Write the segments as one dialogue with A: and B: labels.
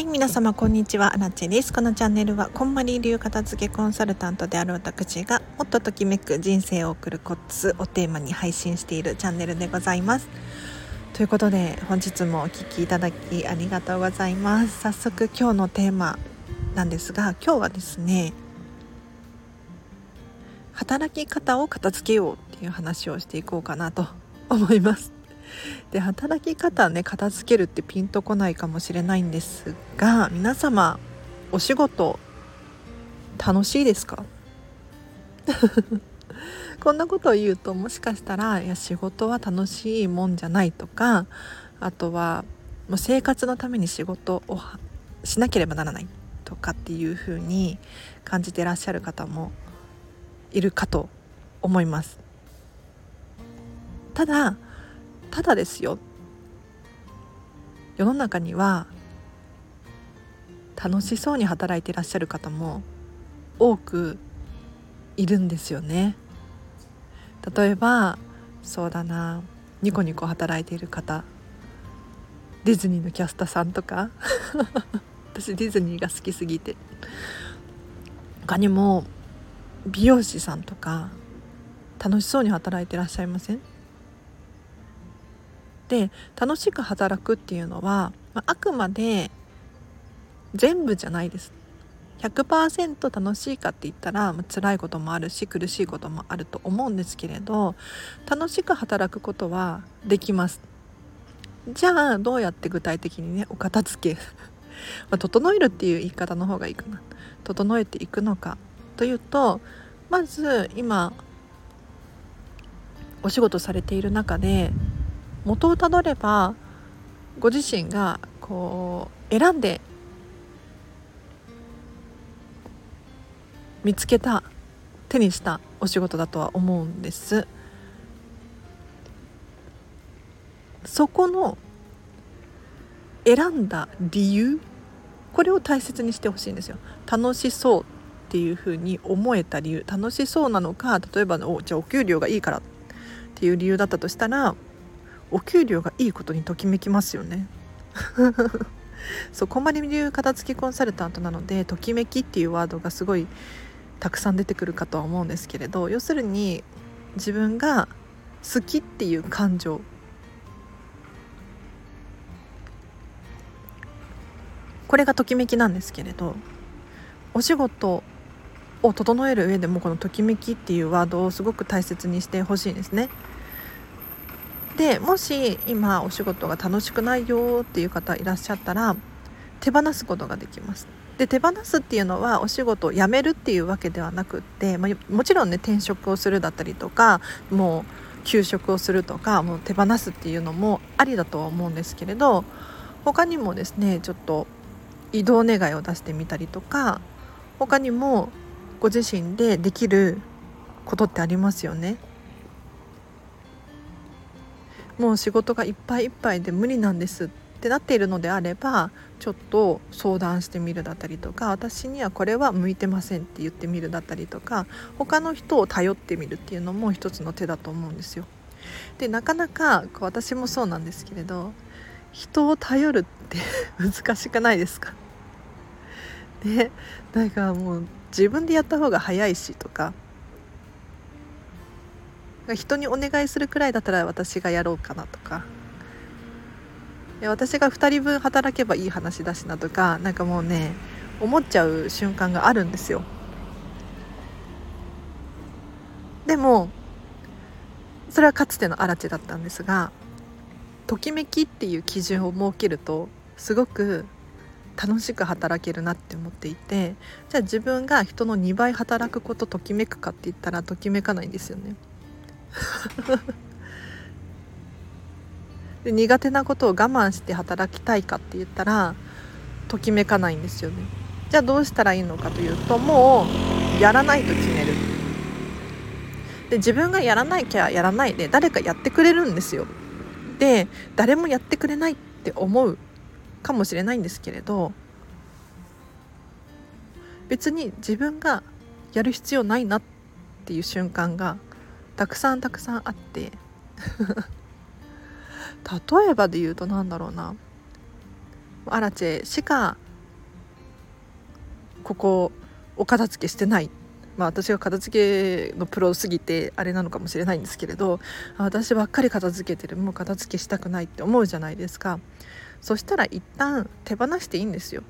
A: はい、皆様こんにちは、アラチェです。このチャンネルは、こんまり流片付けコンサルタントである私が、もっとときめく人生を送るコツをテーマに配信しているチャンネルでございます。ということで、本日もお聴きいただきありがとうございます。早速今日のテーマなんですが、今日はですね、働き方を片付けようっていう話をしていこうかなと思います。で働き方ね片付けるってピンとこないかもしれないんですが皆様お仕事楽しいですか？こんなことを言うともしかしたらいや仕事は楽しいもんじゃないとかあとはもう生活のために仕事をしなければならないとかっていうふうに感じてらっしゃる方もいるかと思います。ただただですよ。世の中には楽しそうに働いていらっしゃる方も多くいるんですよね。例えばそうだなニコニコ働いている方ディズニーのキャスターさんとか 私ディズニーが好きすぎて他にも美容師さんとか楽しそうに働いてらっしゃいません？で楽しく働くっていうのは、まあ、くまで全部じゃないです。100%楽しいかって言ったら、まあ、辛いこともあるし苦しいこともあると思うんですけれど楽しく働くことはできます。じゃあどうやって具体的にねお片付け ま、整えるっていう言い方の方がいいかな。整えていくのかというとまず今お仕事されている中で元をたどればご自身がこう選んで見つけた手にしたお仕事だとは思うんです。そこの選んだ理由これを大切にしてほしいんですよ。楽しそうっていうふうに思えた理由。楽しそうなのか例えばおじゃあお給料がいいからっていう理由だったとしたらお給料がいいことにときめきますよね そうこんまり流片付きコンサルタントなのでときめきっていうワードがすごいたくさん出てくるかとは思うんですけれど要するに自分が好きっていう感情これがときめきなんですけれどお仕事を整える上でもこのときめきっていうワードをすごく大切にしてほしいんですね。でもし今お仕事が楽しくないよっていう方いらっしゃったら手放すことができますで手放すっていうのはお仕事を辞めるっていうわけではなくって、まあ、もちろんね転職をするだったりとかもう休職をするとかもう手放すっていうのもありだとは思うんですけれど他にもですねちょっと移動願いを出してみたりとか他にもご自身でできることってありますよね。もう仕事がいっぱいいっぱいで無理なんですってなっているのであればちょっと相談してみるだったりとか私にはこれは向いてませんって言ってみるだったりとか他の人を頼ってみるっていうのも一つの手だと思うんですよ。でなかなか私もそうなんですけれど人を頼るって 難しくないですか？ねなんかもう自分でやった方が早いしとか人にお願いするくらいだったら私がやろうかなとか私が2人分働けばいい話だしなとかなんかもうね思っちゃう瞬間があるんですよでもそれはかつての荒地だったんですがときめきっていう基準を設けるとすごく楽しく働けるなって思っていてじゃあ自分が人の2倍働くことときめくかって言ったらときめかないんですよね。で苦手なことを我慢して働きたいかって言ったらときめかないんですよね。じゃあどうしたらいいのかというともうやらないと決める。で自分がやらないきゃやらないで誰かやってくれるんですよ。で誰もやってくれないって思うかもしれないんですけれど別に自分がやる必要ないなっていう瞬間がたくさんたくさんあって。例えばで言うと何だろうな。アラチェしかここお片付けしてない。まあ私が片付けのプロすぎてあれなのかもしれないんですけれど私ばっかり片付けてる。もう片付けしたくないって思うじゃないですか。そしたら一旦手放していいんですよ。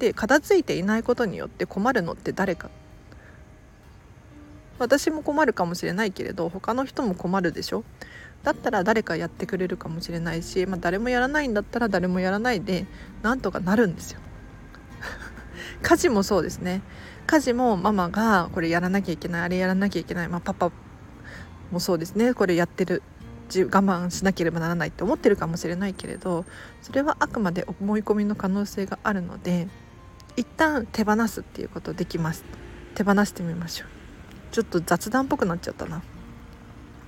A: で片付いていないことによって困るのって誰か。私も困るかもしれないけれど他の人も困るでしょ？だったら誰かやってくれるかもしれないし、まあ、誰もやらないんだったら誰もやらないでなんとかなるんですよ。家事もそうですね。家事もママがこれやらなきゃいけないあれやらなきゃいけない、まあ、パパもそうですね。これやってる我慢しなければならないって思ってるかもしれないけれどそれはあくまで思い込みの可能性があるので一旦手放すっていうことできます。手放してみましょう。ちょっと雑談っぽくなっちゃったな。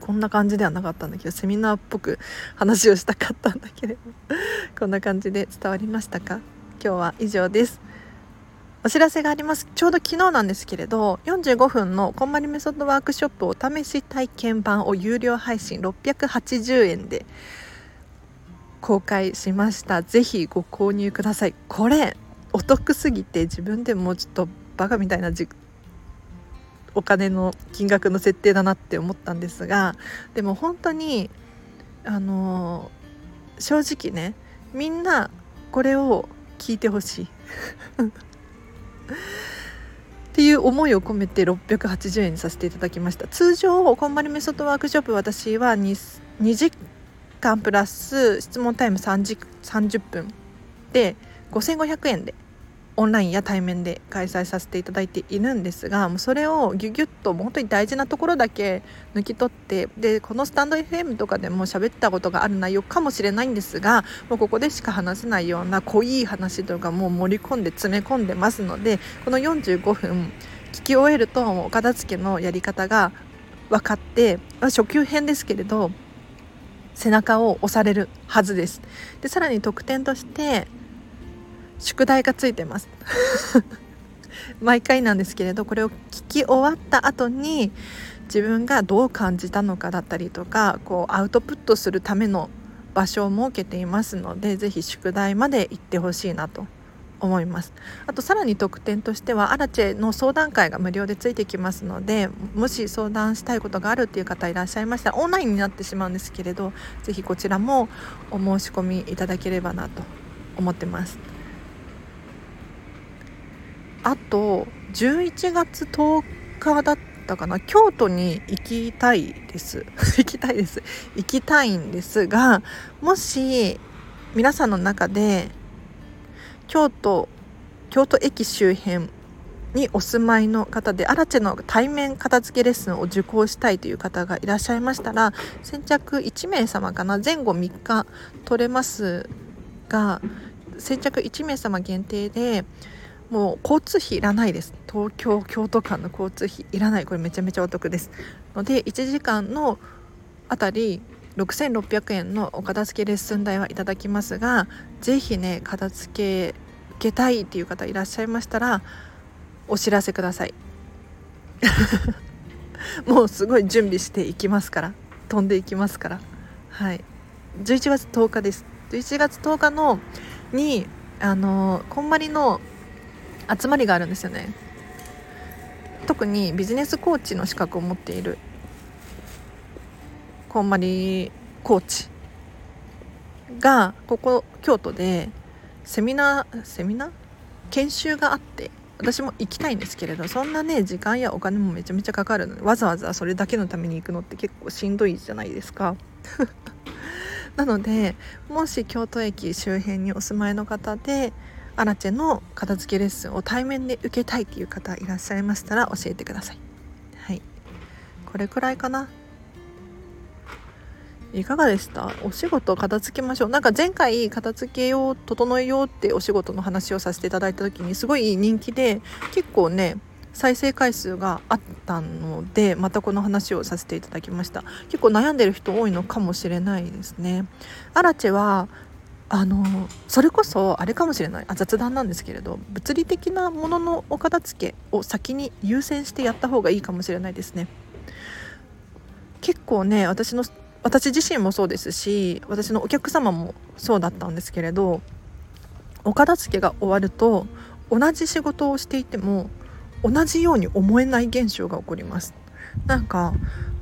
A: こんな感じではなかったんだけどセミナーっぽく話をしたかったんだけれど こんな感じで伝わりましたか？今日は以上です。お知らせがあります。ちょうど昨日なんですけれど45分のこんまりメソッドワークショップお試し体験版を有料配信680円で公開しました。ぜひご購入ください。これお得すぎて自分でもちょっとバカみたいなお金の金額の設定だなって思ったんですがでも本当にあの正直ねみんなこれを聞いてほしい。っていう思いを込めて680円にさせていただきました。通常こんまりメソッドワークショップ私は 2, 2時間プラス質問タイム3時30分で5500円でオンラインや対面で開催させていただいているんですがもうそれをギュギュッと本当に大事なところだけ抜き取ってでこのスタンド FM とかでも喋ったことがある内容かもしれないんですがもうここでしか話せないような濃い話とかもう盛り込んで詰め込んでますのでこの45分聞き終えるとお片付けのやり方が分かって初級編ですけれど背中を押されるはずです。でさらに特典として宿題がついてます。毎回なんですけれどこれを聞き終わった後に自分がどう感じたのかだったりとかこうアウトプットするための場所を設けていますので是非宿題まで行ってほしいなと思います。あとさらに特典としてはアラチェの相談会が無料でついてきますのでもし相談したいことがあるっていう方いらっしゃいましたらオンラインになってしまうんですけれど是非こちらもお申し込みいただければなと思ってます。あと11月10日だったかな京都に行きたいです。行きたいです。行きたいんですがもし皆さんの中で京都京都駅周辺にお住まいの方でアラチェの対面片付けレッスンを受講したいという方がいらっしゃいましたら先着1名様かな前後3日取れますが先着1名様限定でもう交通費いらないです。東京京都間の交通費いらない。これめちゃめちゃお得です。ので1時間のあたり6600円のお片付けレッスン代はいただきますが是非ね片付け受けたいっていう方いらっしゃいましたらお知らせください。もうすごい準備していきますから飛んでいきますから。はい。11月10日です。11月10日のにあのこんまりの集まりがあるんですよね。特にビジネスコーチの資格を持っている。こんまりコーチ。がここ京都でセミナーセミナー？研修があって私も行きたいんですけれどそんなね時間やお金もめちゃめちゃかかるのでわざわざそれだけのために行くのって結構しんどいじゃないですか。なのでもし京都駅周辺にお住まいの方でアラチェの片付けレッスンを対面で受けたいっていう方いらっしゃいましたら教えてください。はい。これくらいかな。いかがでした？お仕事片付けましょう。なんか前回片付けよう整えようってお仕事の話をさせていただいた時にすごい人気で結構ね再生回数があったのでまたこの話をさせていただきました。結構悩んでる人多いのかもしれないですね。アラチェはあのそれこそあれかもしれない。あ雑談なんですけれど物理的なもののお片付けを先に優先してやった方がいいかもしれないですね。結構ね私の私自身もそうですし私のお客様もそうだったんですけれどお片付けが終わると同じ仕事をしていても同じように思えない現象が起こります。なんか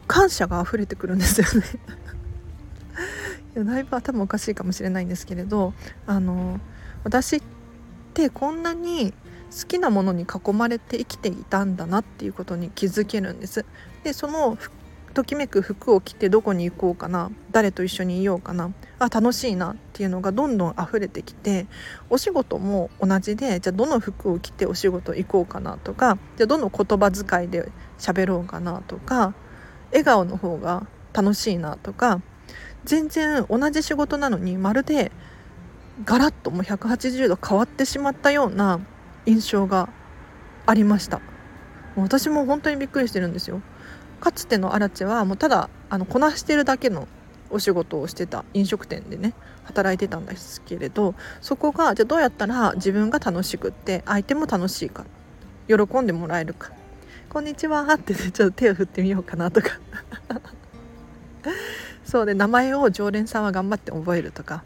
A: 感謝が溢れてくるんですよね。いやだいぶ頭おかしいかもしれないんですけれどあの私ってこんなに好きなものに囲まれて生きていたんだなっていうことに気づけるんです。でそのときめく服を着てどこに行こうかな誰と一緒にいようかなあ楽しいなっていうのがどんどん溢れてきてお仕事も同じでじゃあどの服を着てお仕事行こうかなとかじゃあどの言葉遣いで喋ろうかなとか笑顔の方が楽しいなとか全然同じ仕事なのにまるでガラッともう180度変わってしまったような印象がありました。私も本当にびっくりしてるんですよ。かつてのアラチェはもうただあのこなしてるだけのお仕事をしてた飲食店でね働いてたんですけれどそこがじゃあどうやったら自分が楽しくって相手も楽しいか喜んでもらえるか「こんにちは」って、ちょっと手を振ってみようかなとか。そうで名前を常連さんは頑張って覚えるとか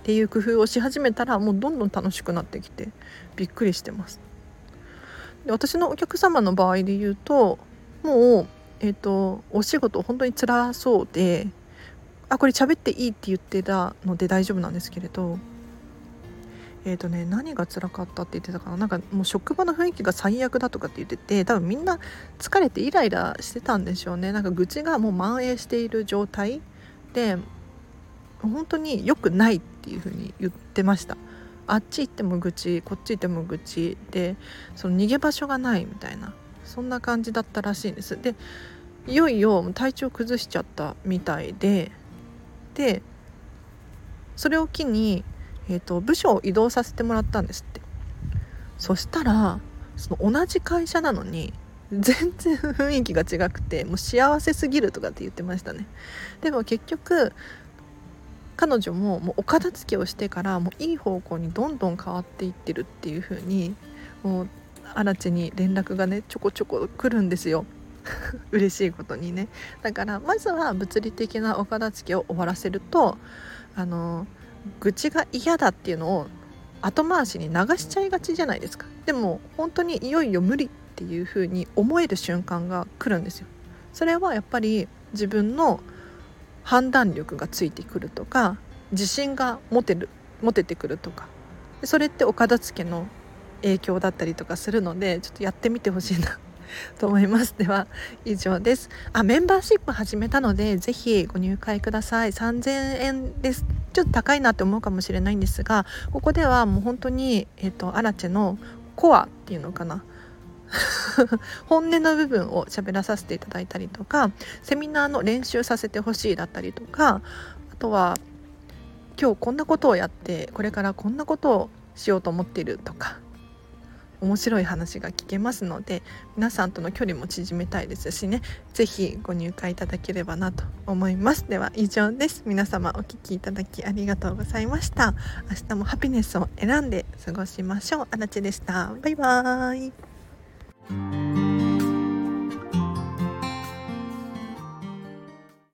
A: っていう工夫をし始めたらもうどんどん楽しくなってきてびっくりしてます。で私のお客様の場合で言うともう、えーと、お仕事本当に辛そうであこれ喋っていいって言ってたので大丈夫なんですけれどえーとね、何が辛かったって言ってたかな？なんかもう職場の雰囲気が最悪だとかって言ってて多分みんな疲れてイライラしてたんでしょうね。なんか愚痴がもう蔓延している状態で本当に良くないっていう風に言ってました。あっち行っても愚痴こっち行っても愚痴でその逃げ場所がないみたいなそんな感じだったらしいんです。でいよいよ体調崩しちゃったみたいででそれを機にえーと、部署を移動させてもらったんですって。そしたらその同じ会社なのに全然雰囲気が違くてもう幸せすぎるとかって言ってましたね。でも結局彼女ももうお片付けをしてからもういい方向にどんどん変わっていってるっていう風にもう荒地に連絡がねちょこちょこ来るんですよ。嬉しいことにね。だからまずは物理的なお片付けを終わらせるとあの愚痴が嫌だっていうのを後回しに流しちゃいがちじゃないですか。でも本当にいよいよ無理っていう風に思える瞬間が来るんですよ。それはやっぱり自分の判断力がついてくるとか自信が持てる持ててくるとか。それってお片付けの影響だったりとかするのでちょっとやってみてほしいな。と思います。では以上です。あメンバーシップ始めたのでぜひご入会ください。3000円です。ちょっと高いなって思うかもしれないんですがここではもう本当にえっ、ー、とアラチェのコアっていうのかな。本音の部分を喋らさせていただいたりとかセミナーの練習させてほしいだったりとかあとは今日こんなことをやってこれからこんなことをしようと思っているとか。面白い話が聞けますので皆さんとの距離も縮めたいですしね是非ご入会いただければなと思います。では以上です。皆様お聴きいただきありがとうございました。明日もハピネスを選んで過ごしましょう。あらちでした。バイバーイ。